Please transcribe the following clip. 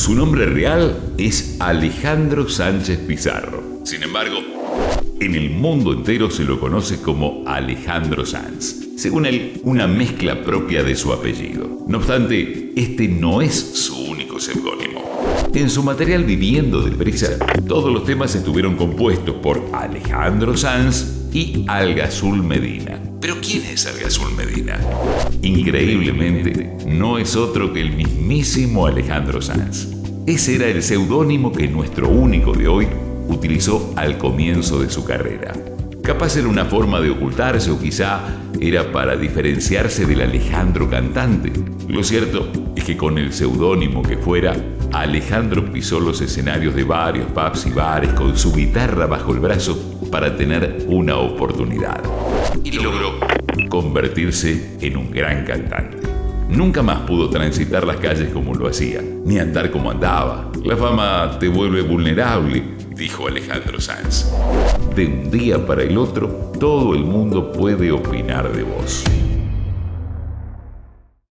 Su nombre real es Alejandro Sánchez Pizarro. Sin embargo, en el mundo entero se lo conoce como Alejandro Sanz. Según él, una mezcla propia de su apellido. No obstante, este no es su único seudónimo. En su material Viviendo de Prisa, todos los temas estuvieron compuestos por Alejandro Sanz y Alga Azul Medina. Pero ¿quién es Alga Azul Medina? Increíblemente, no es otro que el mismísimo Alejandro Sanz. Ese era el seudónimo que nuestro único de hoy utilizó al comienzo de su carrera. Capaz era una forma de ocultarse o quizá era para diferenciarse del Alejandro cantante. Lo cierto es que con el seudónimo que fuera, Alejandro pisó los escenarios de varios pubs y bares con su guitarra bajo el brazo para tener una oportunidad. Y logró convertirse en un gran cantante. Nunca más pudo transitar las calles como lo hacía, ni andar como andaba. La fama te vuelve vulnerable, dijo Alejandro Sanz. De un día para el otro, todo el mundo puede opinar de vos.